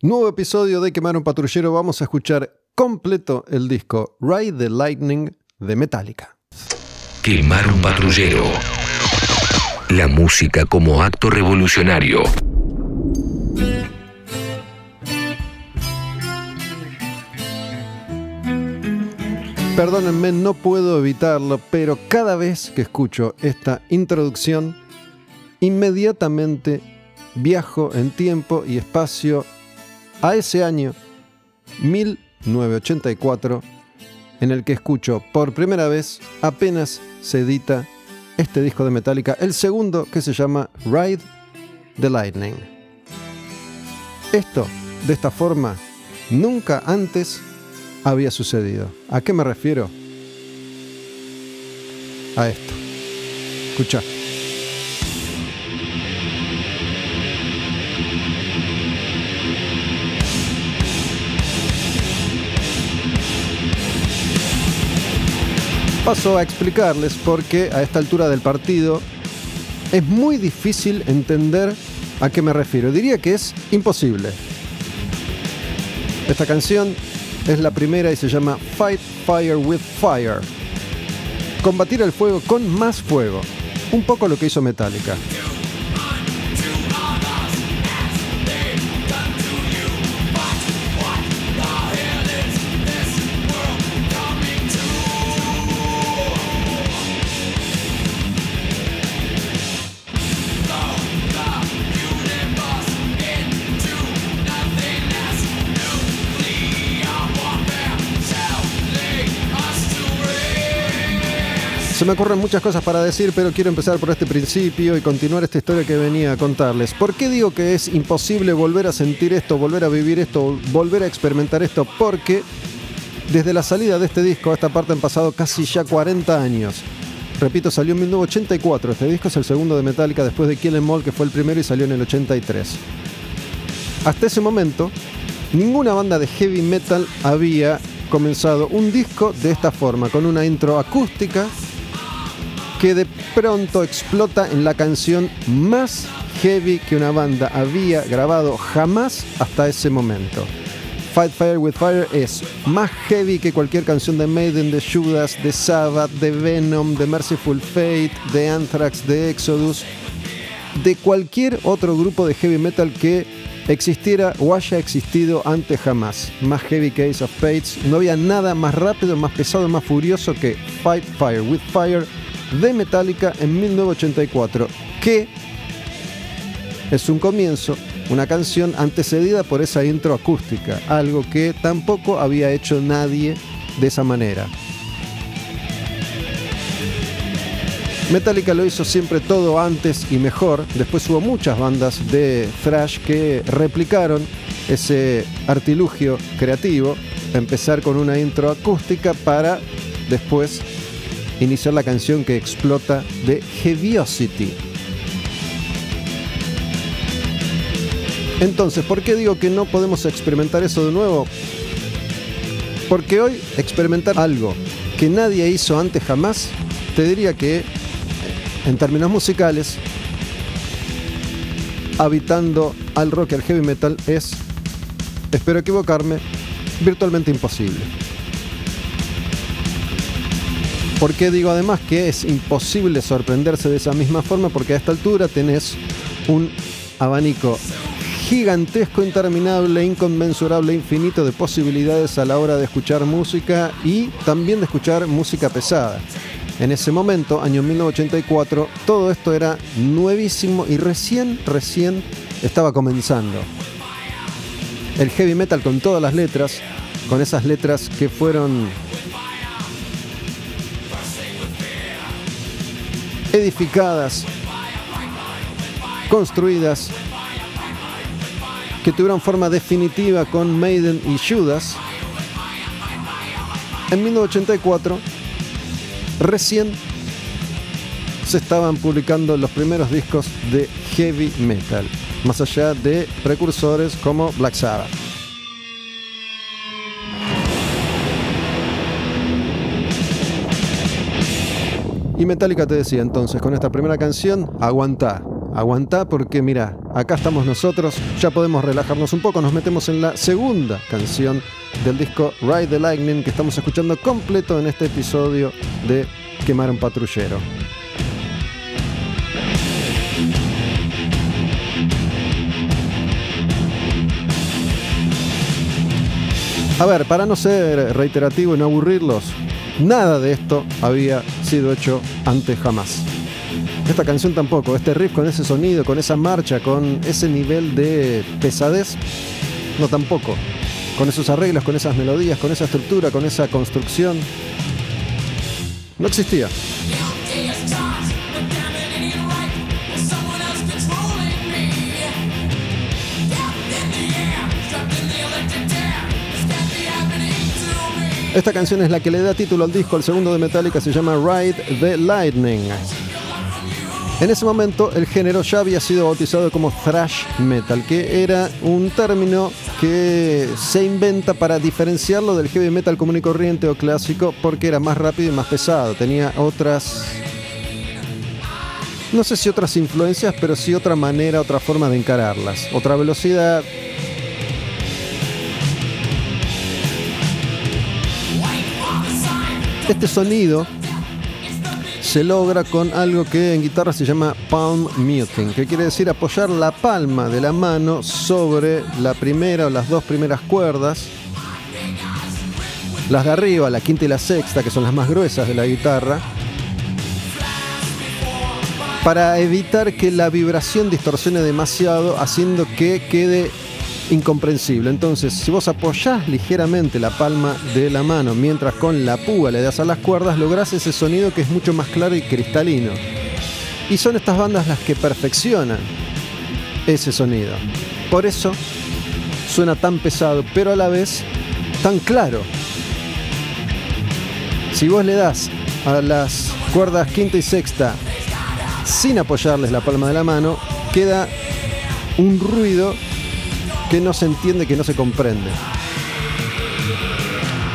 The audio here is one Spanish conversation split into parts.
Nuevo episodio de Quemar un Patrullero. Vamos a escuchar completo el disco Ride the Lightning de Metallica. Quemar un patrullero. La música como acto revolucionario. Perdónenme, no puedo evitarlo, pero cada vez que escucho esta introducción, inmediatamente viajo en tiempo y espacio a ese año 1984 en el que escucho por primera vez apenas se edita este disco de Metallica, el segundo que se llama Ride the Lightning. Esto, de esta forma, nunca antes había sucedido. ¿A qué me refiero? A esto. Escucha. Paso a explicarles porque a esta altura del partido es muy difícil entender a qué me refiero. Diría que es imposible. Esta canción es la primera y se llama Fight Fire with Fire. Combatir el fuego con más fuego. Un poco lo que hizo Metallica. Me ocurren muchas cosas para decir, pero quiero empezar por este principio y continuar esta historia que venía a contarles. ¿Por qué digo que es imposible volver a sentir esto, volver a vivir esto, volver a experimentar esto? Porque desde la salida de este disco a esta parte han pasado casi ya 40 años. Repito, salió en 1984. Este disco es el segundo de Metallica después de Kill Em que fue el primero y salió en el 83. Hasta ese momento, ninguna banda de heavy metal había comenzado un disco de esta forma, con una intro acústica que de pronto explota en la canción más heavy que una banda había grabado jamás hasta ese momento. Fight Fire with Fire es más heavy que cualquier canción de Maiden, de Judas, de Sabbath, de Venom, de Merciful Fate, de Anthrax, de Exodus, de cualquier otro grupo de heavy metal que existiera o haya existido antes jamás. Más heavy que Ace of Fates, no había nada más rápido, más pesado, más furioso que Fight Fire with Fire de Metallica en 1984, que es un comienzo, una canción antecedida por esa intro acústica, algo que tampoco había hecho nadie de esa manera. Metallica lo hizo siempre todo antes y mejor. Después hubo muchas bandas de thrash que replicaron ese artilugio creativo, empezar con una intro acústica para después iniciar la canción que explota de Heaviosity. Entonces, ¿por qué digo que no podemos experimentar eso de nuevo? Porque hoy experimentar algo que nadie hizo antes jamás, te diría que, en términos musicales, habitando al rock y al heavy metal es, espero equivocarme, virtualmente imposible. ¿Por qué digo además que es imposible sorprenderse de esa misma forma? Porque a esta altura tenés un abanico gigantesco, interminable, inconmensurable, infinito de posibilidades a la hora de escuchar música y también de escuchar música pesada. En ese momento, año 1984, todo esto era nuevísimo y recién, recién estaba comenzando. El heavy metal con todas las letras, con esas letras que fueron edificadas, construidas, que tuvieron forma definitiva con Maiden y Judas, en 1984 recién se estaban publicando los primeros discos de heavy metal, más allá de precursores como Black Sabbath. Y Metallica te decía entonces, con esta primera canción, aguanta, aguantá porque mira, acá estamos nosotros, ya podemos relajarnos un poco, nos metemos en la segunda canción del disco Ride the Lightning que estamos escuchando completo en este episodio de Quemar un patrullero. A ver, para no ser reiterativo y no aburrirlos, nada de esto había sido hecho antes jamás. Esta canción tampoco, este riff con ese sonido, con esa marcha, con ese nivel de pesadez, no tampoco. Con esos arreglos, con esas melodías, con esa estructura, con esa construcción, no existía. Esta canción es la que le da título al disco, el segundo de Metallica se llama Ride the Lightning. En ese momento el género ya había sido bautizado como thrash metal, que era un término que se inventa para diferenciarlo del heavy metal común y corriente o clásico porque era más rápido y más pesado, tenía otras no sé si otras influencias, pero sí otra manera, otra forma de encararlas, otra velocidad, Este sonido se logra con algo que en guitarra se llama palm muting, que quiere decir apoyar la palma de la mano sobre la primera o las dos primeras cuerdas, las de arriba, la quinta y la sexta, que son las más gruesas de la guitarra, para evitar que la vibración distorsione demasiado, haciendo que quede incomprensible. Entonces, si vos apoyás ligeramente la palma de la mano mientras con la púa le das a las cuerdas, lográs ese sonido que es mucho más claro y cristalino. Y son estas bandas las que perfeccionan ese sonido. Por eso suena tan pesado, pero a la vez tan claro. Si vos le das a las cuerdas quinta y sexta sin apoyarles la palma de la mano, queda un ruido que no se entiende, que no se comprende.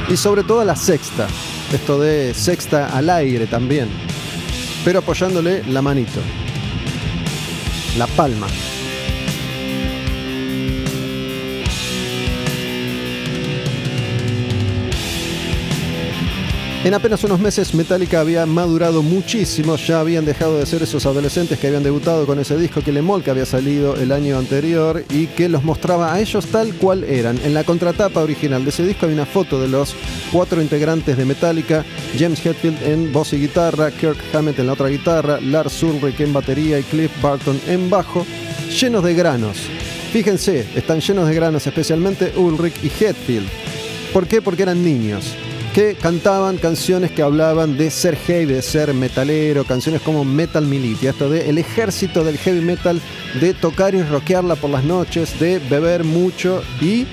Y sobre todo la sexta, esto de sexta al aire también, pero apoyándole la manito, la palma. En apenas unos meses Metallica había madurado muchísimo, ya habían dejado de ser esos adolescentes que habían debutado con ese disco que que había salido el año anterior y que los mostraba a ellos tal cual eran. En la contratapa original de ese disco hay una foto de los cuatro integrantes de Metallica, James Hetfield en voz y guitarra, Kirk Hammett en la otra guitarra, Lars Ulrich en batería y Cliff Barton en bajo, llenos de granos. Fíjense, están llenos de granos, especialmente Ulrich y Hetfield. ¿Por qué? Porque eran niños que cantaban canciones que hablaban de ser heavy, de ser metalero, canciones como Metal Militia, esto de el ejército del heavy metal, de tocar y rockearla por las noches, de beber mucho y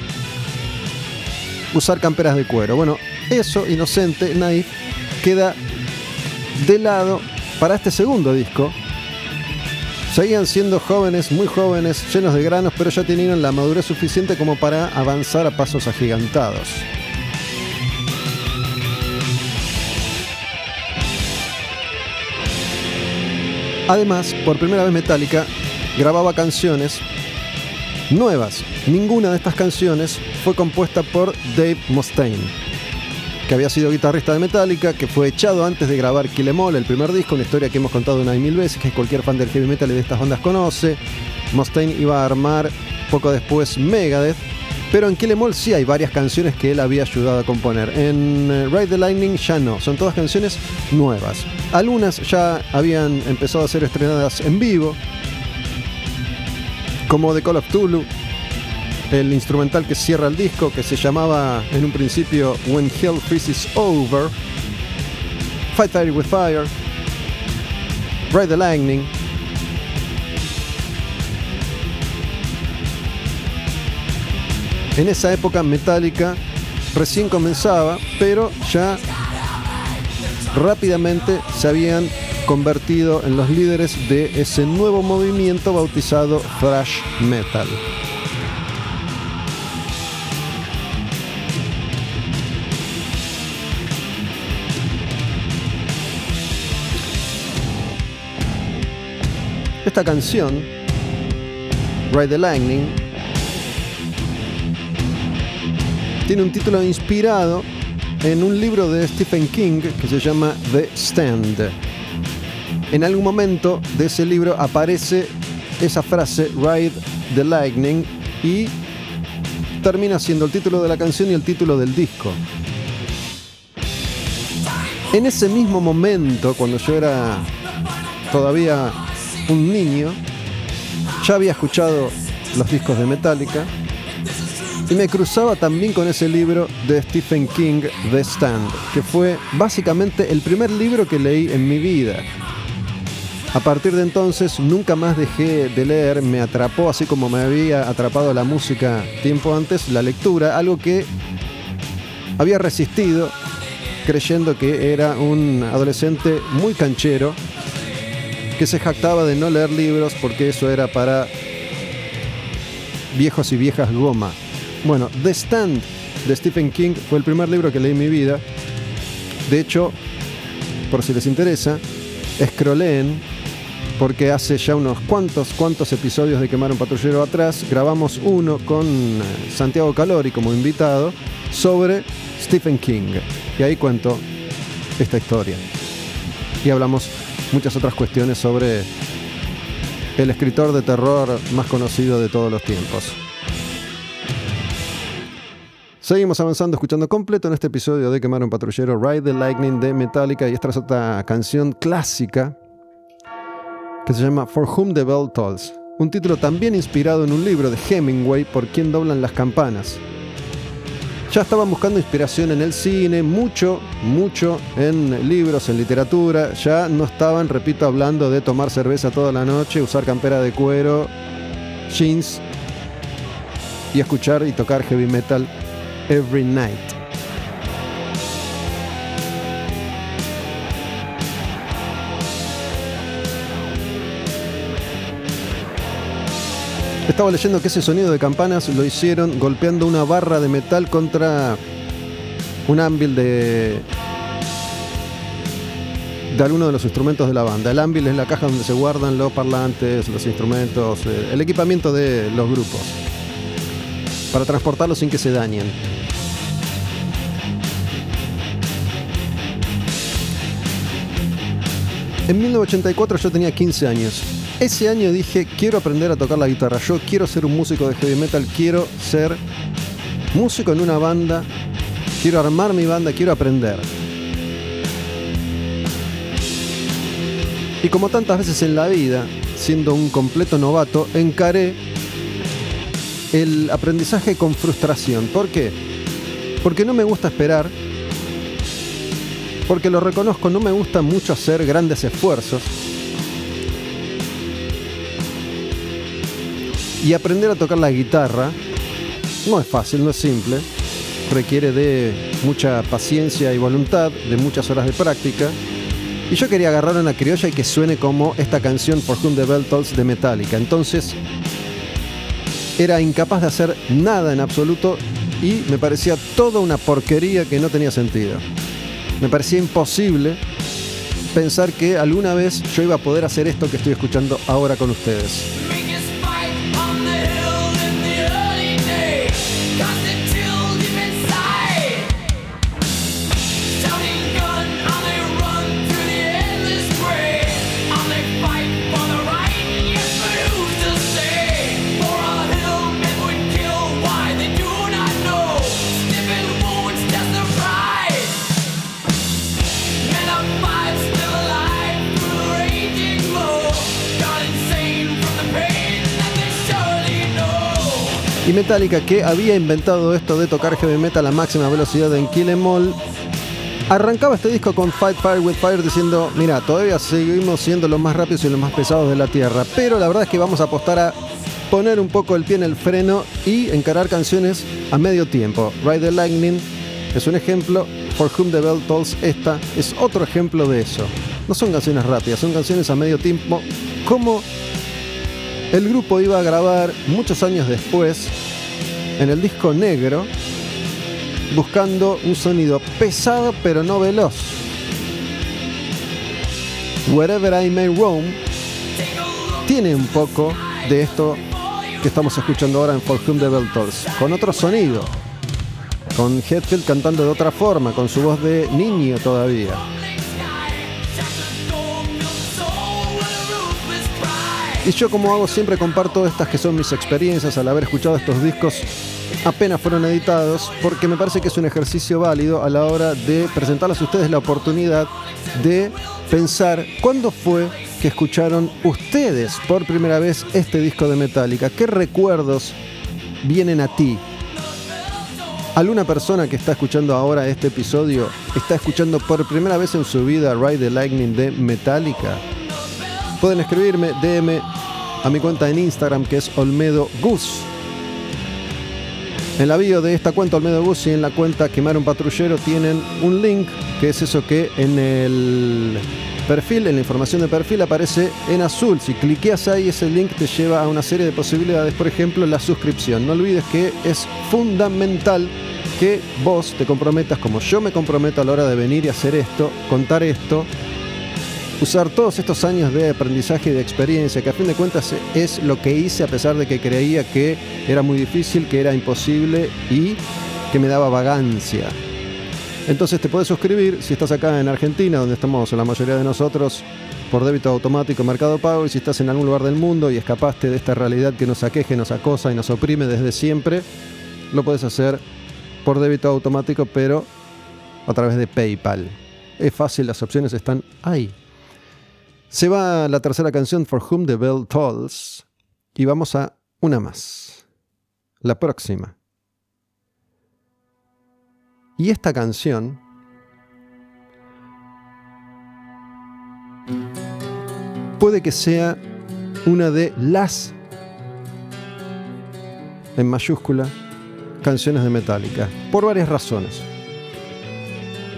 usar camperas de cuero. Bueno, eso, inocente, naif, queda de lado para este segundo disco. Seguían siendo jóvenes, muy jóvenes, llenos de granos, pero ya tenían la madurez suficiente como para avanzar a pasos agigantados. Además, por primera vez Metallica grababa canciones nuevas. Ninguna de estas canciones fue compuesta por Dave Mustaine, que había sido guitarrista de Metallica, que fue echado antes de grabar Kill Em All, el primer disco, una historia que hemos contado una y mil veces, que cualquier fan del heavy metal y de estas bandas conoce. Mustaine iba a armar poco después Megadeth, pero en Kill Em sí hay varias canciones que él había ayudado a componer. En eh, Ride the Lightning ya no, son todas canciones nuevas. Algunas ya habían empezado a ser estrenadas en vivo, como The Call of Tulu, el instrumental que cierra el disco, que se llamaba en un principio When Hell Freezes Over, Fight Fire with Fire, Ride the Lightning. En esa época Metallica recién comenzaba, pero ya rápidamente se habían convertido en los líderes de ese nuevo movimiento bautizado thrash metal. Esta canción, Ride the Lightning, tiene un título inspirado en un libro de Stephen King que se llama The Stand. En algún momento de ese libro aparece esa frase, Ride the Lightning, y termina siendo el título de la canción y el título del disco. En ese mismo momento, cuando yo era todavía un niño, ya había escuchado los discos de Metallica y me cruzaba también con ese libro de Stephen King, The Stand, que fue básicamente el primer libro que leí en mi vida. A partir de entonces nunca más dejé de leer, me atrapó así como me había atrapado la música tiempo antes, la lectura, algo que había resistido creyendo que era un adolescente muy canchero que se jactaba de no leer libros porque eso era para viejos y viejas goma. Bueno, The Stand de Stephen King fue el primer libro que leí en mi vida. De hecho, por si les interesa, escroleen porque hace ya unos cuantos, cuantos episodios de Quemar un Patrullero atrás, grabamos uno con eh, Santiago Calori como invitado sobre Stephen King. Y ahí cuento esta historia. Y hablamos muchas otras cuestiones sobre el escritor de terror más conocido de todos los tiempos. Seguimos avanzando, escuchando completo en este episodio de Quemar un Patrullero, Ride the Lightning de Metallica. Y esta es otra canción clásica que se llama For Whom the Bell Tolls. Un título también inspirado en un libro de Hemingway, Por quien doblan las campanas. Ya estaban buscando inspiración en el cine, mucho, mucho en libros, en literatura. Ya no estaban, repito, hablando de tomar cerveza toda la noche, usar campera de cuero, jeans y escuchar y tocar heavy metal every night. Estaba leyendo que ese sonido de campanas lo hicieron golpeando una barra de metal contra un ámbil de de alguno de los instrumentos de la banda. El ámbil es la caja donde se guardan los parlantes, los instrumentos, eh, el equipamiento de los grupos, para transportarlos sin que se dañen. En 1984 yo tenía 15 años. Ese año dije, quiero aprender a tocar la guitarra, yo quiero ser un músico de heavy metal, quiero ser músico en una banda, quiero armar mi banda, quiero aprender. Y como tantas veces en la vida, siendo un completo novato, encaré el aprendizaje con frustración. ¿Por qué? Porque no me gusta esperar porque lo reconozco, no me gusta mucho hacer grandes esfuerzos. Y aprender a tocar la guitarra no es fácil, no es simple. Requiere de mucha paciencia y voluntad, de muchas horas de práctica. Y yo quería agarrar una criolla y que suene como esta canción For Whom the Bell Tolls de Metallica. Entonces, era incapaz de hacer nada en absoluto y me parecía toda una porquería que no tenía sentido. Me parecía imposible pensar que alguna vez yo iba a poder hacer esto que estoy escuchando ahora con ustedes. Y Metallica, que había inventado esto de tocar heavy metal a máxima velocidad en Kill Em All, arrancaba este disco con Fight Fire with Fire diciendo, mira, todavía seguimos siendo los más rápidos y los más pesados de la Tierra, pero la verdad es que vamos a apostar a poner un poco el pie en el freno y encarar canciones a medio tiempo. Ride the Lightning es un ejemplo, For Whom the Bell Tolls esta es otro ejemplo de eso. No son canciones rápidas, son canciones a medio tiempo, como el grupo iba a grabar muchos años después en el disco negro buscando un sonido pesado pero no veloz. Wherever I May Roam tiene un poco de esto que estamos escuchando ahora en For Whom the Bell Tolls, con otro sonido, con Hetfield cantando de otra forma, con su voz de niño todavía. Y yo como hago siempre comparto estas que son mis experiencias al haber escuchado estos discos apenas fueron editados, porque me parece que es un ejercicio válido a la hora de presentarles a ustedes la oportunidad de pensar cuándo fue que escucharon ustedes por primera vez este disco de Metallica. ¿Qué recuerdos vienen a ti? ¿Alguna persona que está escuchando ahora este episodio está escuchando por primera vez en su vida Ride the Lightning de Metallica? Pueden escribirme DM a mi cuenta en Instagram que es Olmedo Gus. En la bio de esta cuenta Olmedo Gus y en la cuenta Quemar un Patrullero tienen un link que es eso que en el perfil, en la información de perfil aparece en azul. Si cliqueas ahí, ese link te lleva a una serie de posibilidades, por ejemplo, la suscripción. No olvides que es fundamental que vos te comprometas como yo me comprometo a la hora de venir y hacer esto, contar esto, usar todos estos años de aprendizaje y de experiencia, que a fin de cuentas es lo que hice a pesar de que creía que era muy difícil, que era imposible y que me daba vagancia. Entonces te puedes suscribir si estás acá en Argentina, donde estamos la mayoría de nosotros, por débito automático Mercado Pago, y si estás en algún lugar del mundo y escapaste de esta realidad que nos aqueje, nos acosa y nos oprime desde siempre, lo puedes hacer por débito automático, pero a través de PayPal. Es fácil, las opciones están ahí. Se va la tercera canción, For Whom the Bell Tolls, y vamos a una más. La próxima. Y esta canción puede que sea una de las, en mayúscula, canciones de Metallica, por varias razones.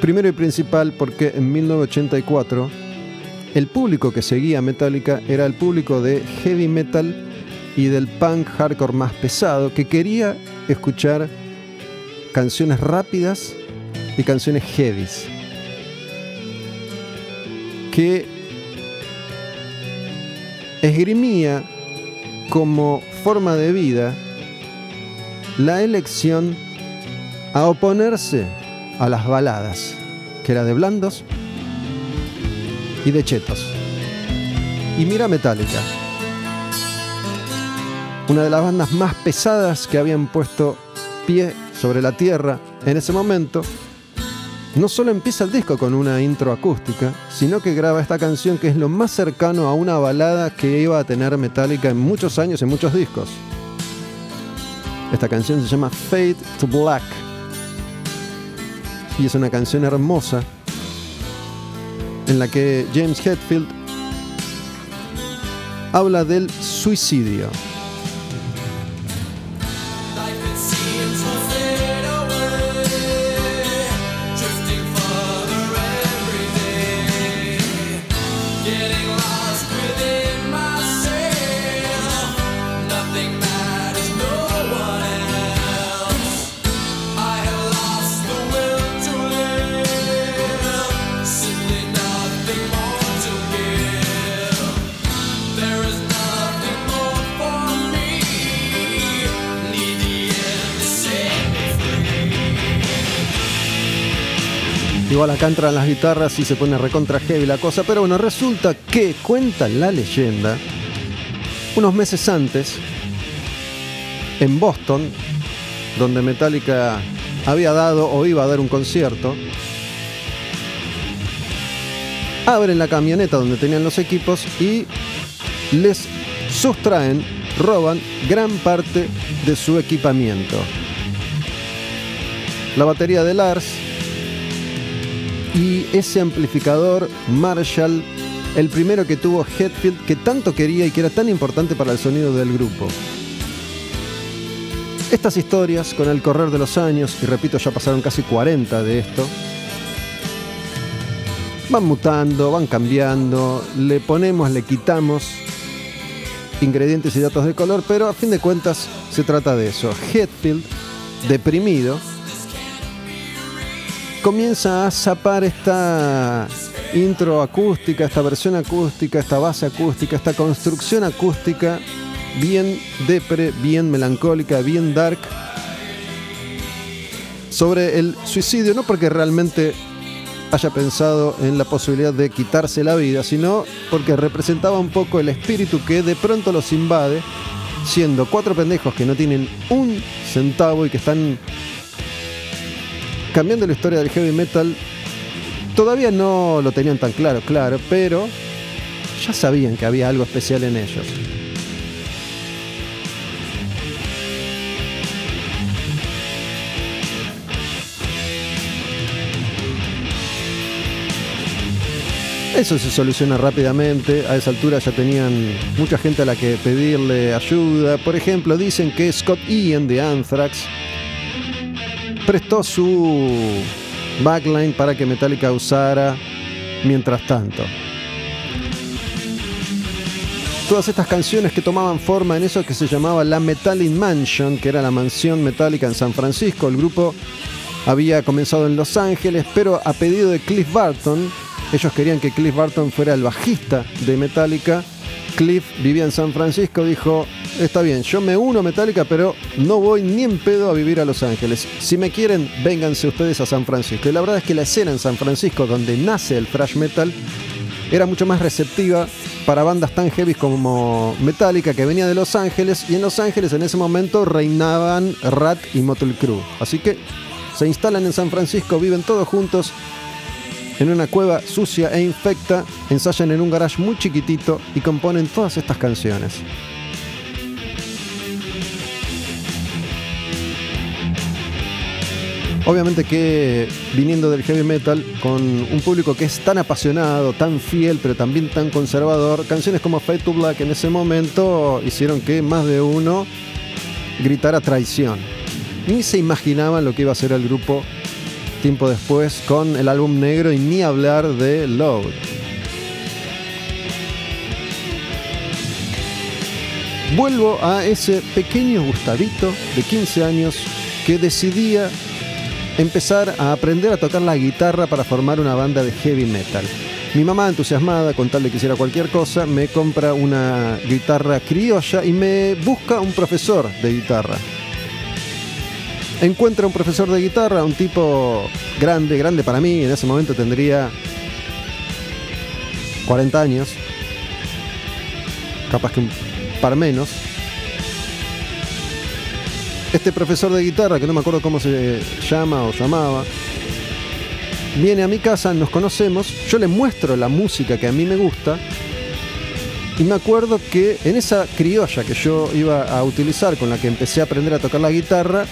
Primero y principal porque en 1984 el público que seguía Metallica era el público de heavy metal y del punk hardcore más pesado que quería escuchar canciones rápidas y canciones heavies. Que esgrimía como forma de vida la elección a oponerse a las baladas, que era de blandos y de chetos. Y mira Metallica, una de las bandas más pesadas que habían puesto pie sobre la tierra en ese momento, no solo empieza el disco con una intro acústica, sino que graba esta canción que es lo más cercano a una balada que iba a tener Metallica en muchos años, en muchos discos. Esta canción se llama Fade to Black y es una canción hermosa en la que James Hetfield habla del suicidio. Igual acá entran las guitarras y se pone recontra heavy la cosa, pero bueno, resulta que cuenta la leyenda, unos meses antes, en Boston, donde Metallica había dado o iba a dar un concierto, abren la camioneta donde tenían los equipos y les sustraen, roban gran parte de su equipamiento. La batería de Lars, y ese amplificador Marshall, el primero que tuvo Hetfield, que tanto quería y que era tan importante para el sonido del grupo. Estas historias, con el correr de los años, y repito, ya pasaron casi 40 de esto, van mutando, van cambiando, le ponemos, le quitamos ingredientes y datos de color, pero a fin de cuentas se trata de eso. Hetfield, deprimido, comienza a zapar esta intro acústica, esta versión acústica, esta base acústica, esta construcción acústica, bien depre, bien melancólica, bien dark, sobre el suicidio, no porque realmente haya pensado en la posibilidad de quitarse la vida, sino porque representaba un poco el espíritu que de pronto los invade, siendo cuatro pendejos que no tienen un centavo y que están cambiando la historia del heavy metal. Todavía no lo tenían tan claro, claro, pero ya sabían que había algo especial en ellos. Eso se soluciona rápidamente. A esa altura ya tenían mucha gente a la que pedirle ayuda. Por ejemplo, dicen que Scott Ian de Anthrax prestó su backline para que Metallica usara mientras tanto. Todas estas canciones que tomaban forma en eso que se llamaba la Metallic Mansion, que era la mansión metálica en San Francisco. El grupo había comenzado en Los Ángeles, pero a pedido de Cliff Barton, ellos querían que Cliff Barton fuera el bajista de Metallica. Cliff vivía en San Francisco, dijo, está bien, yo me uno a Metallica, pero no voy ni en pedo a vivir a Los Ángeles. Si me quieren, vénganse ustedes a San Francisco. Y la verdad es que la escena en San Francisco, donde nace el thrash metal, era mucho más receptiva para bandas tan heavy como Metallica, que venía de Los Ángeles, y en Los Ángeles en ese momento reinaban Rat y Motley Crue. Así que se instalan en San Francisco, viven todos juntos en una cueva sucia e infecta, ensayan en un garage muy chiquitito y componen todas estas canciones. Obviamente que viniendo del heavy metal, con un público que es tan apasionado, tan fiel, pero también tan conservador, canciones como Fade to Black en ese momento hicieron que más de uno gritara traición. Ni se imaginaban lo que iba a ser el grupo tiempo después con el álbum negro y ni hablar de Load. Vuelvo a ese pequeño Gustavito de 15 años que decidía empezar a aprender a tocar la guitarra para formar una banda de heavy metal. Mi mamá, entusiasmada con tal de que hiciera cualquier cosa, me compra una guitarra criolla y me busca un profesor de guitarra encuentra un profesor de guitarra, un tipo grande, grande para mí, en ese momento tendría 40 años, capaz que un par menos. Este profesor de guitarra, que no me acuerdo cómo se llama o llamaba, viene a mi casa, nos conocemos, yo le muestro la música que a mí me gusta y me acuerdo que en esa criolla que yo iba a utilizar, con la que empecé a aprender a tocar la guitarra,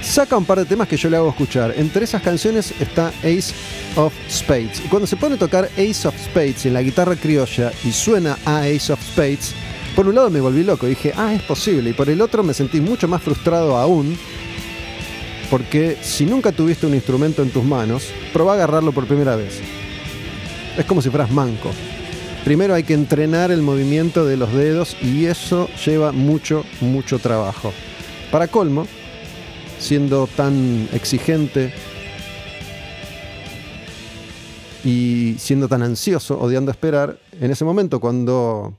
saca un par de temas que yo le hago escuchar. Entre esas canciones está Ace of Spades. Y cuando se pone a tocar Ace of Spades en la guitarra criolla y suena a Ace of Spades, por un lado me volví loco, dije, ah, es posible. Y por el otro me sentí mucho más frustrado aún, porque si nunca tuviste un instrumento en tus manos, probá a agarrarlo por primera vez. Es como si fueras manco. Primero hay que entrenar el movimiento de los dedos y eso lleva mucho, mucho trabajo. Para colmo, siendo tan exigente y siendo tan ansioso, odiando esperar, en ese momento cuando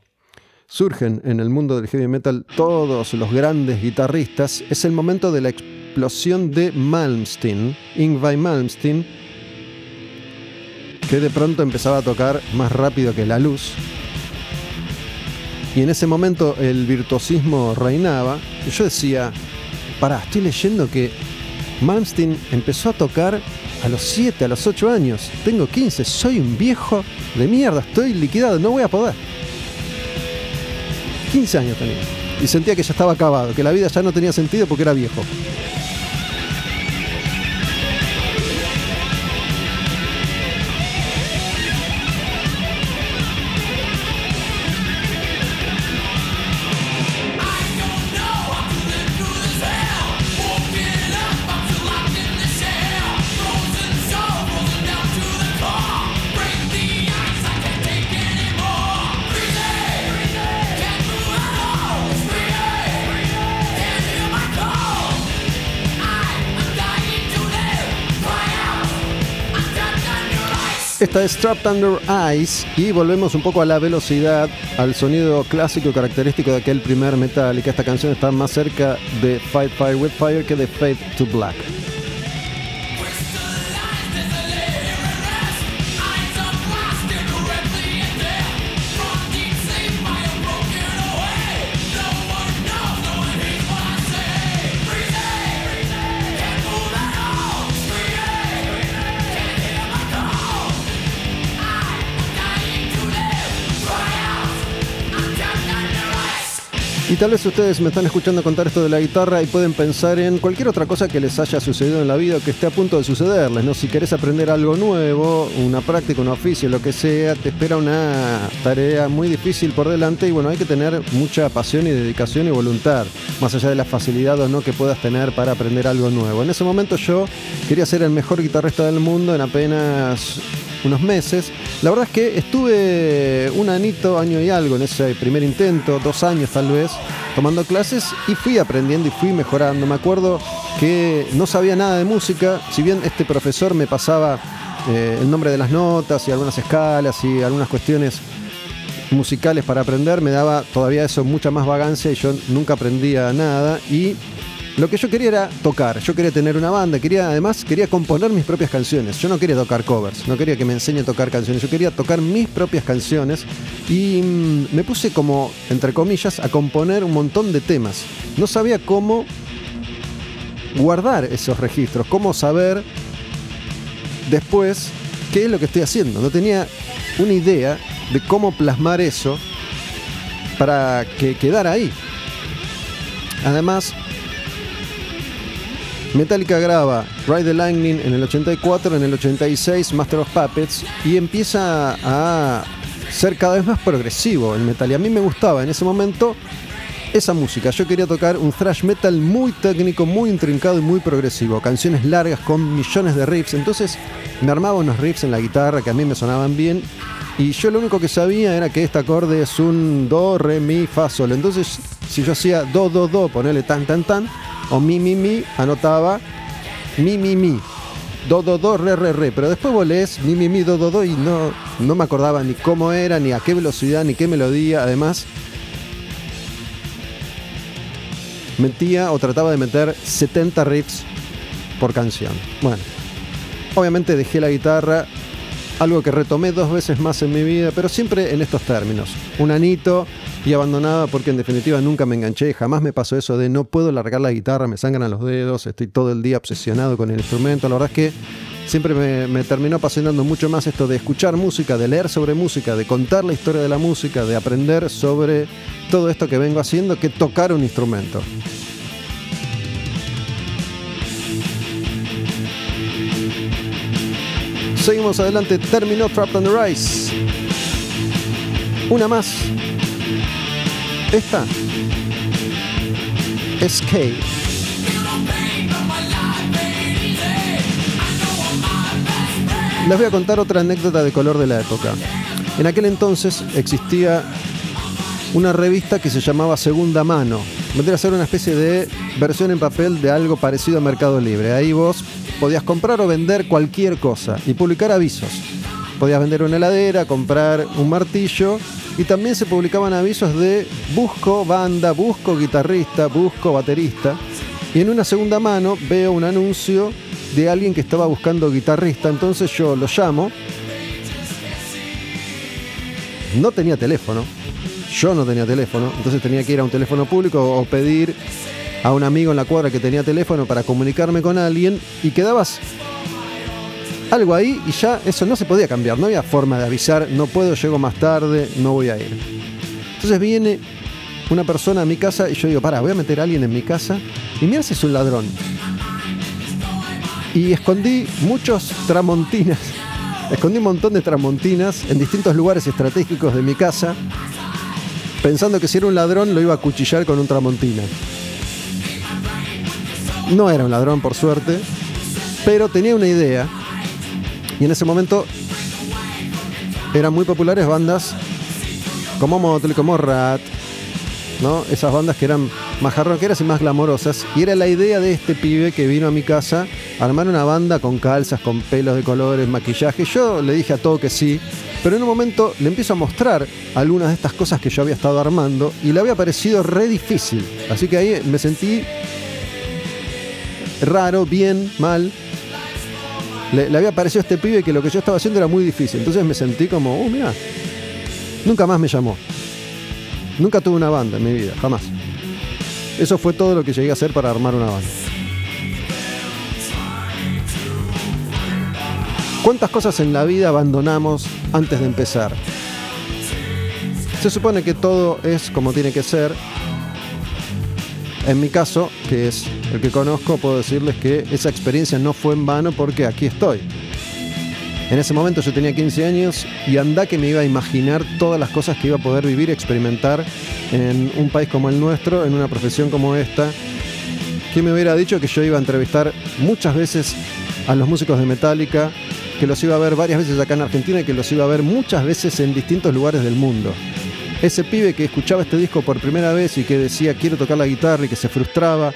surgen en el mundo del heavy metal todos los grandes guitarristas, es el momento de la explosión de Malmsteen, Ingvar Malmsteen, que de pronto empezaba a tocar más rápido que la luz. Y en ese momento el virtuosismo reinaba. Y yo decía, pará, estoy leyendo que Malmsteen empezó a tocar a los 7, a los 8 años. Tengo 15, soy un viejo de mierda, estoy liquidado, no voy a poder. 15 años tenía. Y sentía que ya estaba acabado, que la vida ya no tenía sentido porque era viejo. Esta es Trapped Under Ice y volvemos un poco a la velocidad, al sonido clásico característico de aquel primer metal y que esta canción está más cerca de Fight Fire with Fire que de Fade to Black. Y tal vez ustedes me están escuchando contar esto de la guitarra y pueden pensar en cualquier otra cosa que les haya sucedido en la vida o que esté a punto de sucederles, ¿no? Si querés aprender algo nuevo, una práctica, un oficio, lo que sea, te espera una tarea muy difícil por delante y bueno, hay que tener mucha pasión y dedicación y voluntad, más allá de la facilidad o no que puedas tener para aprender algo nuevo. En ese momento yo quería ser el mejor guitarrista del mundo en apenas unos meses. La verdad es que estuve un anito, año y algo en ese primer intento, dos años tal vez, tomando clases y fui aprendiendo y fui mejorando. Me acuerdo que no sabía nada de música, si bien este profesor me pasaba eh, el nombre de las notas y algunas escalas y algunas cuestiones musicales para aprender, me daba todavía eso mucha más vagancia y yo nunca aprendía nada y lo que yo quería era tocar, yo quería tener una banda, quería además quería componer mis propias canciones. Yo no quería tocar covers, no quería que me enseñe a tocar canciones, yo quería tocar mis propias canciones y mm, me puse como entre comillas a componer un montón de temas. No sabía cómo guardar esos registros, cómo saber después qué es lo que estoy haciendo. No tenía una idea de cómo plasmar eso para que quedara ahí. Además, Metallica graba Ride the Lightning en el 84, en el 86 Master of Puppets y empieza a ser cada vez más progresivo el metal. Y a mí me gustaba en ese momento esa música. Yo quería tocar un thrash metal muy técnico, muy intrincado y muy progresivo. Canciones largas con millones de riffs. Entonces me armaba unos riffs en la guitarra que a mí me sonaban bien. Y yo lo único que sabía era que este acorde es un do, re, mi, fa, sol. Entonces, si yo hacía do, do, do, ponerle tan, tan, tan, o mi, mi, mi, anotaba mi, mi, mi. Do, do, do, re, re, re. Pero después vos lees mi, mi, mi, do, do, do y no, no me acordaba ni cómo era, ni a qué velocidad, ni qué melodía. Además, metía o trataba de meter 70 riffs por canción. Bueno, obviamente dejé la guitarra, algo que retomé dos veces más en mi vida, pero siempre en estos términos. Un anito y abandonaba porque en definitiva nunca me enganché, jamás me pasó eso de no puedo largar la guitarra, me sangran los dedos, estoy todo el día obsesionado con el instrumento. La verdad es que siempre me, me, terminó apasionando mucho más esto de escuchar música, de leer sobre música, de contar la historia de la música, de aprender sobre todo esto que vengo haciendo que tocar un instrumento. Seguimos adelante, terminó Trapped on the Rise. Una más. Esta. Escape. Les voy a contar otra anécdota de color de la época. En aquel entonces existía una revista que se llamaba Segunda Mano. Vendría a ser una especie de versión en papel de algo parecido a Mercado Libre. Ahí vos podías comprar o vender cualquier cosa y publicar avisos. Podías vender una heladera, comprar un martillo y también se publicaban avisos de busco banda, busco guitarrista, busco baterista. Y en una segunda mano veo un anuncio de alguien que estaba buscando guitarrista, entonces yo lo llamo. No tenía teléfono, yo no tenía teléfono, entonces tenía que ir a un teléfono público o pedir a un amigo en la cuadra que tenía teléfono para comunicarme con alguien y quedabas algo ahí y ya eso no se podía cambiar, no había forma de avisar, no puedo, llego más tarde, no voy a ir. Entonces viene una persona a mi casa y yo digo, para, voy a meter a alguien en mi casa y mira si es un ladrón. Y escondí muchos tramontinas, escondí un montón de tramontinas en distintos lugares estratégicos de mi casa pensando que si era un ladrón lo iba a cuchillar con un tramontina. No era un ladrón, por suerte, pero tenía una idea. Y en ese momento eran muy populares bandas como Motley, como Rat, ¿no? Esas bandas que eran más jarroqueras y más glamorosas. Y era la idea de este pibe que vino a mi casa armar una banda con calzas, con pelos de colores, maquillaje. Yo le dije a todo que sí, pero en un momento le empiezo a mostrar algunas de estas cosas que yo había estado armando y le había parecido re difícil. Así que ahí me sentí raro, bien, mal. Le, había parecido a este pibe que lo que yo estaba haciendo era muy difícil. Entonces me sentí como, oh, mira, nunca más me llamó. Nunca tuve una banda en mi vida, jamás. Eso fue todo lo que llegué a hacer para armar una banda. ¿Cuántas cosas en la vida abandonamos antes de empezar? Se supone que todo es como tiene que ser. En mi caso, que es el que conozco, puedo decirles que esa experiencia no fue en vano porque aquí estoy. En ese momento yo tenía 15 años y anda que me iba a imaginar todas las cosas que iba a poder vivir experimentar en un país como el nuestro, en una profesión como esta. ¿Quién me hubiera dicho que yo iba a entrevistar muchas veces a los músicos de Metallica, que los iba a ver varias veces acá en Argentina y que los iba a ver muchas veces en distintos lugares del mundo? Ese pibe que escuchaba este disco por primera vez y que decía quiero tocar la guitarra y que se frustraba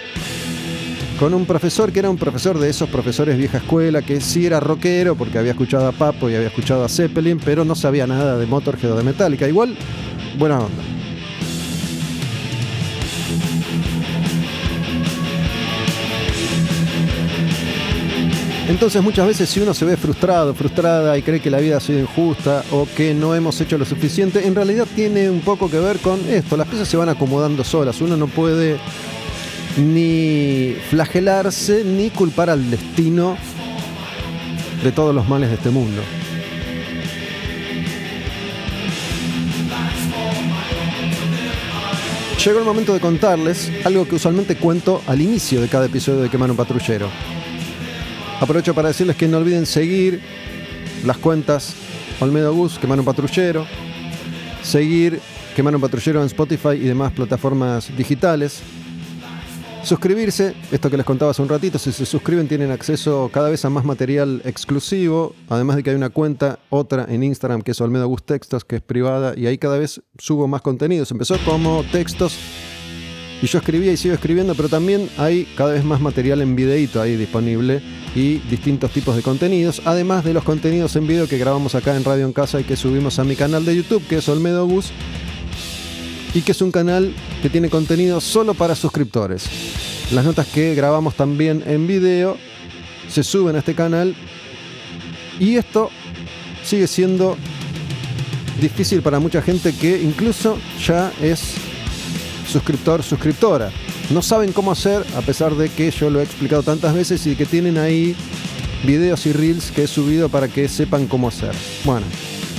con un profesor que era un profesor de esos profesores vieja escuela, que sí era rockero porque había escuchado a Papo y había escuchado a Zeppelin, pero no sabía nada de Motorhead o de Metallica. Igual, buena onda. Entonces muchas veces si uno se ve frustrado, frustrada y cree que la vida ha sido injusta o que no hemos hecho lo suficiente, en realidad tiene un poco que ver con esto. Las piezas se van acomodando solas. Uno no puede ni flagelarse ni culpar al destino de todos los males de este mundo. Llegó el momento de contarles algo que usualmente cuento al inicio de cada episodio de Quemar un Patrullero. Aprovecho para decirles que no olviden seguir las cuentas Olmedo Gus, Quemar un Patrullero, seguir Quemar un Patrullero en Spotify y demás plataformas digitales, Suscribirse, esto que les contaba hace un ratito, si se suscriben tienen acceso cada vez a más material exclusivo, además de que hay una cuenta, otra en Instagram que es Olmedo Gus Textos, que es privada, y ahí cada vez subo más contenidos. Empezó como textos y yo escribía y sigo escribiendo, pero también hay cada vez más material en videíto ahí disponible y distintos tipos de contenidos, además de los contenidos en video que grabamos acá en Radio en Casa y que subimos a mi canal de YouTube, que es Olmedo Gus y que es un canal que tiene contenido solo para suscriptores. Las notas que grabamos también en video se suben a este canal y esto sigue siendo difícil para mucha gente que incluso ya es suscriptor, suscriptora. No saben cómo hacer, a pesar de que yo lo he explicado tantas veces y que tienen ahí videos y reels que he subido para que sepan cómo hacer. Bueno,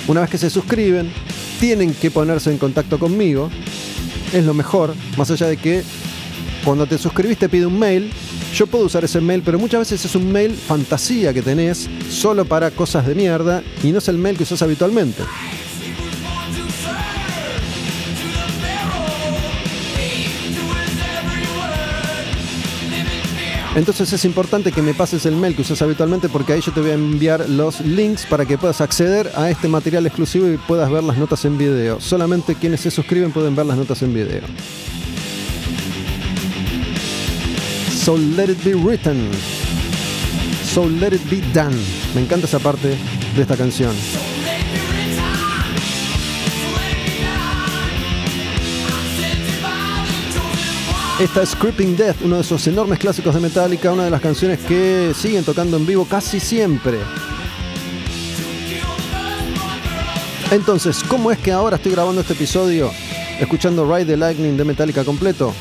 una vez que se suscriben, tienen que ponerse en contacto conmigo. Es lo mejor, más allá de que cuando te suscribís te pide un mail. Yo puedo usar ese mail, pero muchas veces es un mail fantasía que tenés solo para cosas de mierda y no es el mail que usas habitualmente. Entonces es importante que me pases el mail que usas habitualmente porque ahí yo te voy a enviar los links para que puedas acceder a este material exclusivo y puedas ver las notas en video. Solamente quienes se suscriben pueden ver las notas en video. So let it be written. So let it be done. Me encanta esa parte de esta canción. Esta es Creeping Death, uno de esos enormes clásicos de Metallica, una de las canciones que siguen tocando en vivo casi siempre. Entonces, ¿cómo es que ahora estoy grabando este episodio escuchando Ride the Lightning de Metallica completo?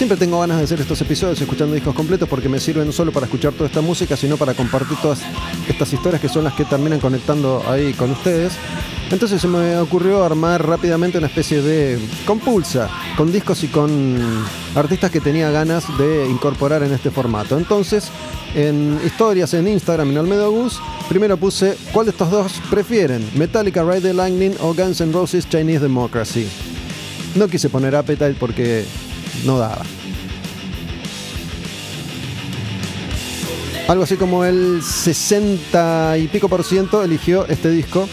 Siempre tengo ganas de hacer estos episodios escuchando discos completos porque me sirven no solo para escuchar toda esta música, sino para compartir todas estas historias que son las que terminan conectando ahí con ustedes. Entonces se me ocurrió armar rápidamente una especie de compulsa, con discos y con artistas que tenía ganas de incorporar en este formato. Entonces, en historias en Instagram, en Olmedo Gus, primero puse cuál de estos dos prefieren, Metallica Ride the Lightning o Guns N' Roses Chinese Democracy. No quise poner Appetite porque no daba. Algo así como el 60 y pico por ciento eligió este disco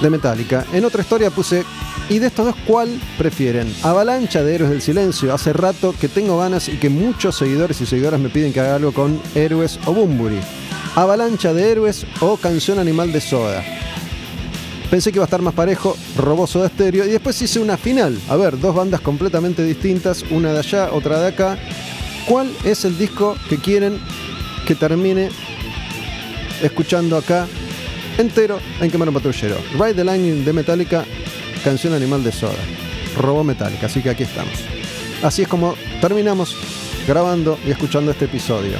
de Metallica. En otra historia puse Y de estos dos, ¿cuál prefieren? Avalancha de Héroes del Silencio. Hace rato que tengo ganas y que muchos seguidores y seguidoras me piden que haga algo con Héroes o Bumburi. Avalancha de Héroes o Canción Animal de Soda. Pensé que iba a estar más parejo, robó Soda Stereo y después hice una final. A ver, dos bandas completamente distintas, una de allá, otra de acá. ¿Cuál es el disco que quieren que termine escuchando acá entero en Quemar Patrullero? Ride the Lightning de Metallica canción Animal de Soda. Robó Metallica, así que aquí estamos. Así es como terminamos grabando y escuchando este episodio.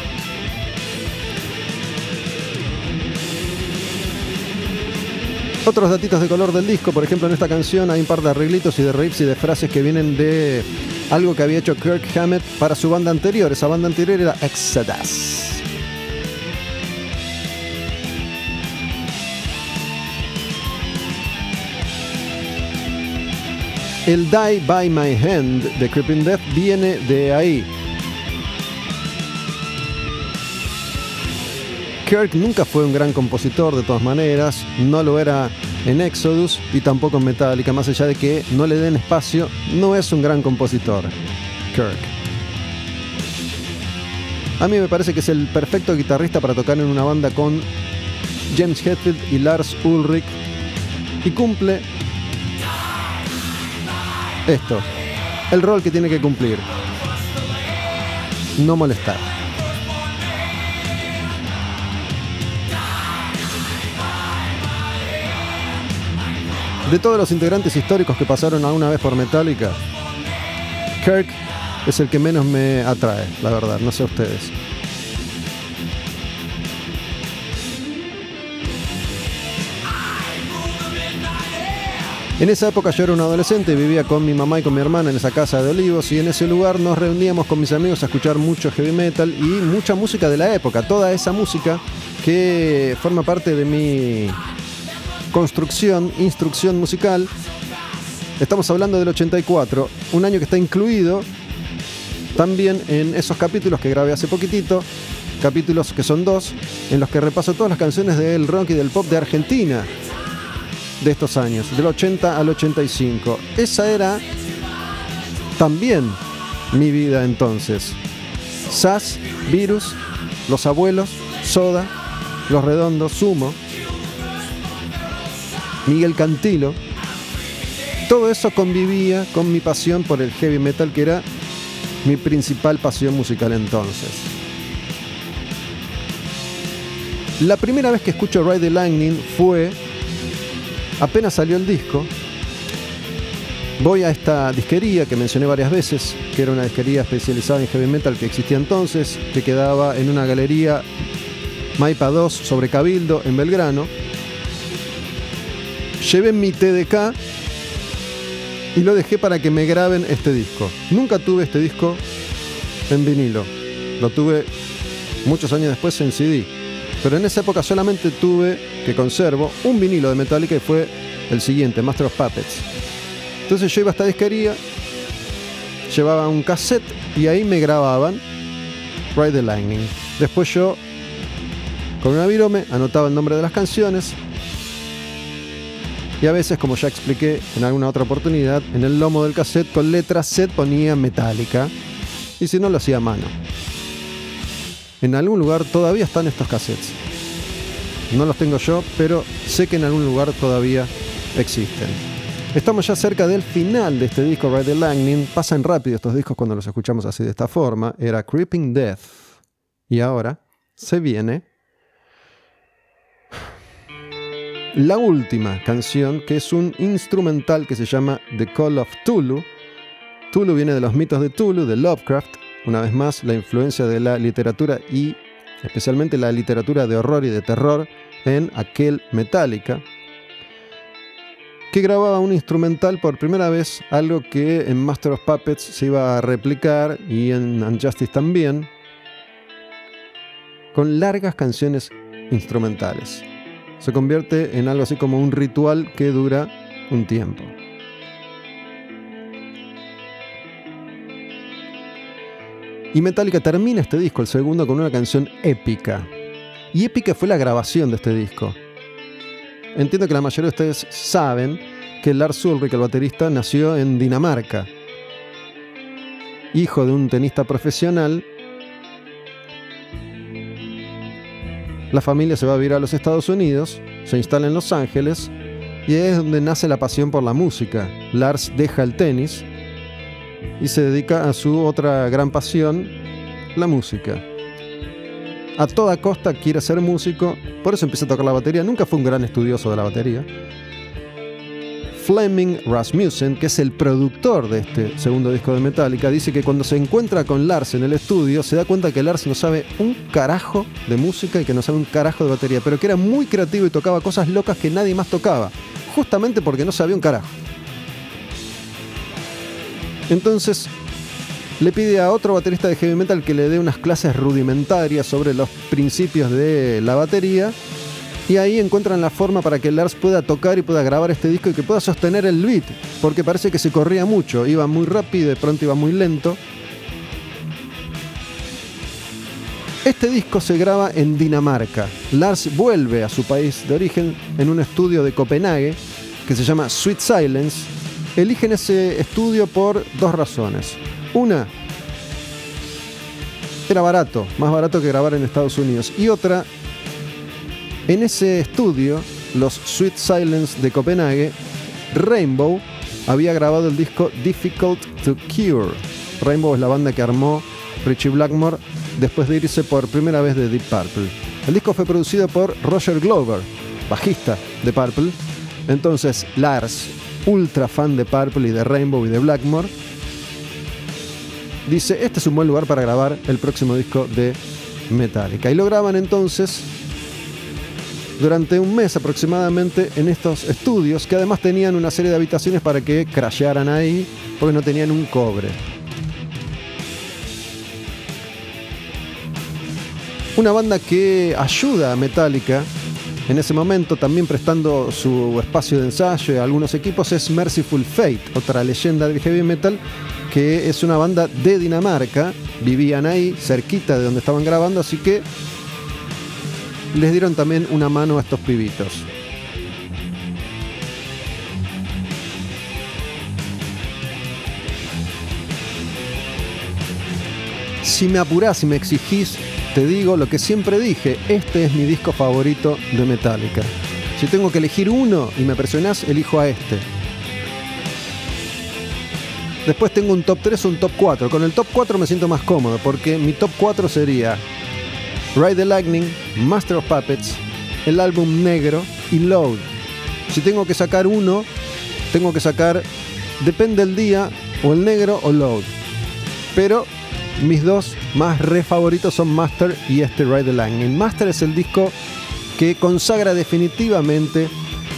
Otros datitos de color del disco, por ejemplo en esta canción hay un par de arreglitos y de riffs y de frases que vienen de algo que había hecho Kirk Hammett para su banda anterior. Esa banda anterior era Exodus. El Die by My Hand de Creeping Death viene de ahí. Kirk nunca fue un gran compositor de todas maneras, no lo era en Exodus y tampoco en Metallica, más allá de que no le den espacio, no es un gran compositor. Kirk. A mí me parece que es el perfecto guitarrista para tocar en una banda con James Hetfield y Lars Ulrich y cumple esto, el rol que tiene que cumplir. No molestar. De todos los integrantes históricos que pasaron alguna vez por Metallica, Kirk es el que menos me atrae, la verdad, no sé ustedes. En esa época yo era un adolescente, vivía con mi mamá y con mi hermana en esa casa de olivos y en ese lugar nos reuníamos con mis amigos a escuchar mucho heavy metal y mucha música de la época, toda esa música que forma parte de mi construcción, instrucción musical. Estamos hablando del 84, un año que está incluido también en esos capítulos que grabé hace poquitito, capítulos que son dos, en los que repaso todas las canciones del rock y del pop de Argentina de estos años, del 80 al 85. Esa era también mi vida entonces. SAS, Virus, Los Abuelos, Soda, Los Redondos, Sumo, Miguel Cantilo. Todo eso convivía con mi pasión por el heavy metal, que era mi principal pasión musical entonces. La primera vez que escucho Ride the Lightning fue apenas salió el disco, voy a esta disquería que mencioné varias veces, que era una disquería especializada en heavy metal que existía entonces, que quedaba en una galería Maipa 2 sobre Cabildo en Belgrano. Llevé mi TDK y lo dejé para que me graben este disco. Nunca tuve este disco en vinilo. Lo tuve muchos años después en CD. Pero en esa época solamente tuve, que conservo, un vinilo de Metallica y fue el siguiente, Master of Puppets. Entonces yo iba a esta disquería, llevaba un cassette y ahí me grababan Ride the Lightning. Después yo, con una virome, anotaba el nombre de las canciones. Y a veces, como ya expliqué en alguna otra oportunidad, en el lomo del cassette con letra Z ponía Metallica. Y si no, lo hacía a mano. En algún lugar todavía están estos cassettes. No los tengo yo, pero sé que en algún lugar todavía existen. Estamos ya cerca del final de este disco, Ride the Lightning. Pasan rápido estos discos cuando los escuchamos así de esta forma. Era Creeping Death. Y ahora se viene la última canción, que es un instrumental que se llama The Call of Tulu. Tulu viene de los mitos de Tulu, de Lovecraft, una vez más, la influencia de la literatura y especialmente la literatura de horror y de terror en aquel Metallica, que grababa un instrumental por primera vez, algo que en Master of Puppets se iba a replicar y en Unjustice también, con largas canciones instrumentales. Se convierte en algo así como un ritual que dura un tiempo. Y Metallica termina este disco, el segundo, con una canción épica. Y épica fue la grabación de este disco. Entiendo que la mayoría de ustedes saben que Lars Ulrich, el baterista, nació en Dinamarca. Hijo de un tenista profesional, la familia se va a vivir a los Estados Unidos, se instala en Los Ángeles y es donde nace la pasión por la música. Lars deja el tenis y se dedica a su otra gran pasión, la música. A toda costa quiere ser músico, por eso empieza a tocar la batería. Nunca fue un gran estudioso de la batería. Fleming Rasmussen, que es el productor de este segundo disco de Metallica, dice que cuando se encuentra con Lars en el estudio se da cuenta que Lars no sabe un carajo de música y que no sabe un carajo de batería, pero que era muy creativo y tocaba cosas locas que nadie más tocaba, justamente porque no sabía un carajo. Entonces le pide a otro baterista de heavy metal que le dé unas clases rudimentarias sobre los principios de la batería y ahí encuentran la forma para que Lars pueda tocar y pueda grabar este disco y que pueda sostener el beat, porque parece que se corría mucho, iba muy rápido, de pronto iba muy lento. Este disco se graba en Dinamarca. Lars vuelve a su país de origen en un estudio de Copenhague que se llama Sweet Silence. Eligen ese estudio por dos razones. Una, era barato, más barato que grabar en Estados Unidos. Y otra, en ese estudio, los Sweet Silence de Copenhague, Rainbow había grabado el disco Difficult to Cure. Rainbow es la banda que armó Richie Blackmore después de irse por primera vez de Deep Purple. El disco fue producido por Roger Glover, bajista de Purple. Entonces Lars, ultra fan de Purple y de Rainbow y de Blackmore, dice, este es un buen lugar para grabar el próximo disco de Metallica. Y lo graban entonces durante un mes aproximadamente en estos estudios, que además tenían una serie de habitaciones para que crashearan ahí, porque no tenían un cobre. Una banda que ayuda a Metallica en ese momento, también prestando su espacio de ensayo a algunos equipos, es Merciful Fate, otra leyenda del heavy metal, que es una banda de Dinamarca. Vivían ahí, cerquita de donde estaban grabando, así que les dieron también una mano a estos pibitos. Si me apurás y me exigís, te digo lo que siempre dije, este es mi disco favorito de Metallica. Si tengo que elegir uno y me presionás, elijo a este. Después tengo un top 3 o un top 4. Con el top 4 me siento más cómodo porque mi top 4 sería Ride the Lightning, Master of Puppets, el álbum negro y Load. Si tengo que sacar uno, tengo que sacar, depende del día, o el negro o Load. Pero mis dos más re favoritos son Master y este Ride the Lightning. Master es el disco que consagra definitivamente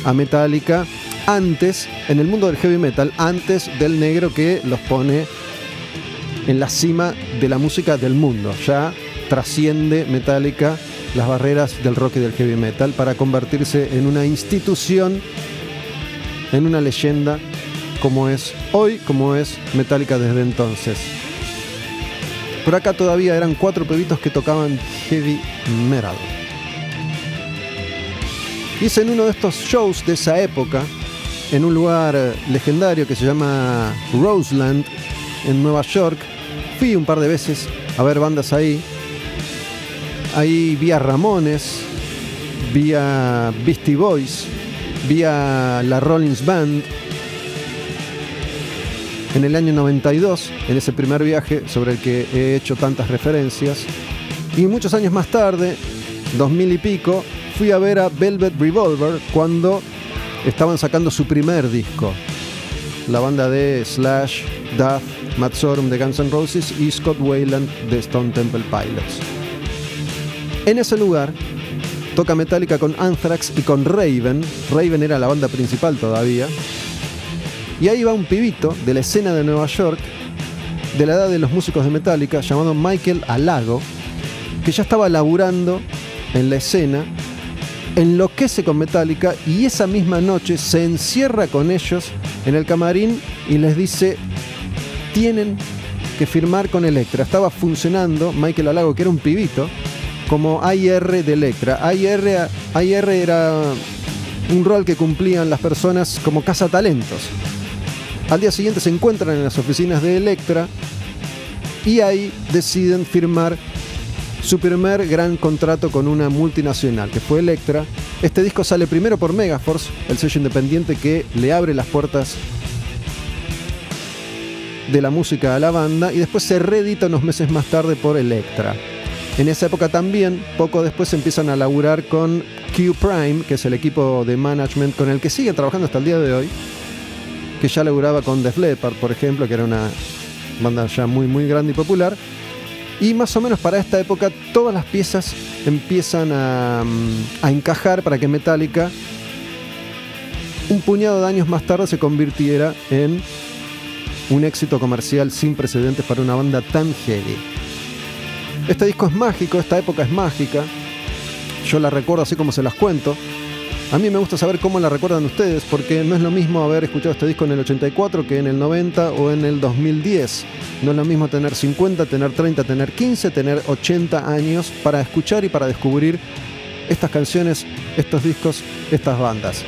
a Metallica antes, en el mundo del heavy metal, antes del negro que los pone en la cima de la música del mundo. Ya trasciende Metallica las barreras del rock y del heavy metal para convertirse en una institución, en una leyenda como es hoy, como es Metallica desde entonces. Por acá todavía eran cuatro pebitos que tocaban heavy metal. Hice en uno de estos shows de esa época, en un lugar legendario que se llama Roseland, en Nueva York. Fui un par de veces a ver bandas ahí. Ahí vi a Ramones, vi a Beastie Boys, vi a la Rollins Band. En el año 92, en ese primer viaje sobre el que he hecho tantas referencias. Y muchos años más tarde, 2000 y pico, fui a ver a Velvet Revolver cuando estaban sacando su primer disco. La banda de Slash, Duff, Matt Sorum de Guns N' Roses y Scott Wayland de Stone Temple Pilots. En ese lugar toca Metallica con Anthrax y con Raven. Raven era la banda principal todavía. Y ahí va un pibito de la escena de Nueva York, de la edad de los músicos de Metallica, llamado Michael Alago, que ya estaba laburando en la escena, enloquece con Metallica y esa misma noche se encierra con ellos en el camarín y les dice, tienen que firmar con Electra. Estaba funcionando Michael Alago, que era un pibito, como AIR de Electra. AIR, era un rol que cumplían las personas como cazatalentos. Al día siguiente se encuentran en las oficinas de Electra y ahí deciden firmar su primer gran contrato con una multinacional, que fue Electra. Este disco sale primero por Megaforce, el sello independiente que le abre las puertas de la música a la banda, y después se reedita unos meses más tarde por Electra. En esa época también, poco después empiezan a laburar con Q Prime, que es el equipo de management con el que sigue trabajando hasta el día de hoy, que ya laburaba con Def Leppard, por ejemplo, que era una banda ya muy muy grande y popular. Y más o menos para esta época todas las piezas empiezan a, mm, a encajar para que Metallica un puñado de años más tarde se convirtiera en un éxito comercial sin precedentes para una banda tan heavy. Este disco es mágico, esta época es mágica. Yo la recuerdo así como se las cuento. A mí me gusta saber cómo la recuerdan ustedes, porque no es lo mismo haber escuchado este disco en el 84 que en el 90 o en el 2010. No es lo mismo tener 50, tener 30, tener 15, tener 80 años para escuchar y para descubrir estas canciones, estos discos, estas bandas.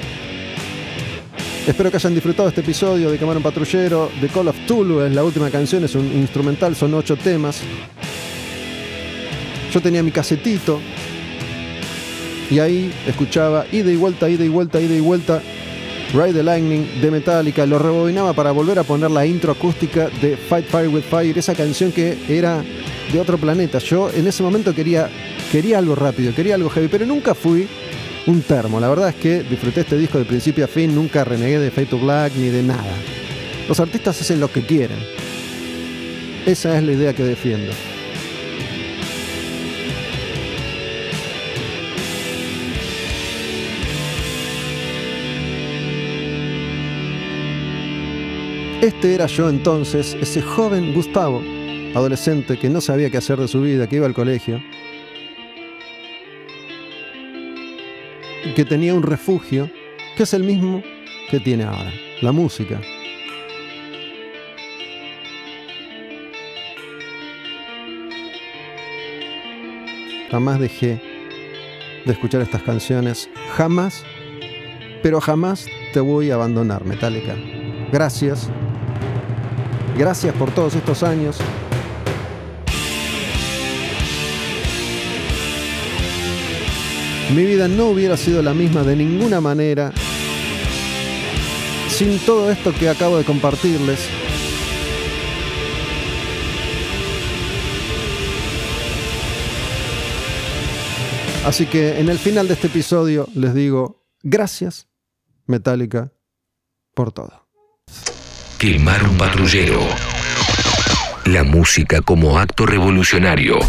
Espero que hayan disfrutado este episodio de un Patrullero. The Call of Tulu es la última canción, es un instrumental, son ocho temas. Yo tenía mi casetito y ahí escuchaba ida y vuelta, ida y vuelta, ida y vuelta Ride the Lightning de Metallica. Lo rebobinaba para volver a poner la intro acústica de Fight Fire with Fire, esa canción que era de otro planeta. Yo en ese momento quería, quería algo rápido, quería algo heavy, pero nunca fui un termo. La verdad es que disfruté este disco de principio a fin, nunca renegué de Fade to Black ni de nada. Los artistas hacen lo que quieren. Esa es la idea que defiendo. Este era yo entonces, ese joven Gustavo, adolescente que no sabía qué hacer de su vida, que iba al colegio, que tenía un refugio que es el mismo que tiene ahora, la música. Jamás dejé de escuchar estas canciones, jamás, pero jamás te voy a abandonar, Metallica. Gracias, gracias por todos estos años, Mi vida no hubiera sido la misma de ninguna manera sin todo esto que acabo de compartirles. Así que en el final de este episodio les digo gracias, Metallica, por todo. Quemar un patrullero. La música como acto revolucionario.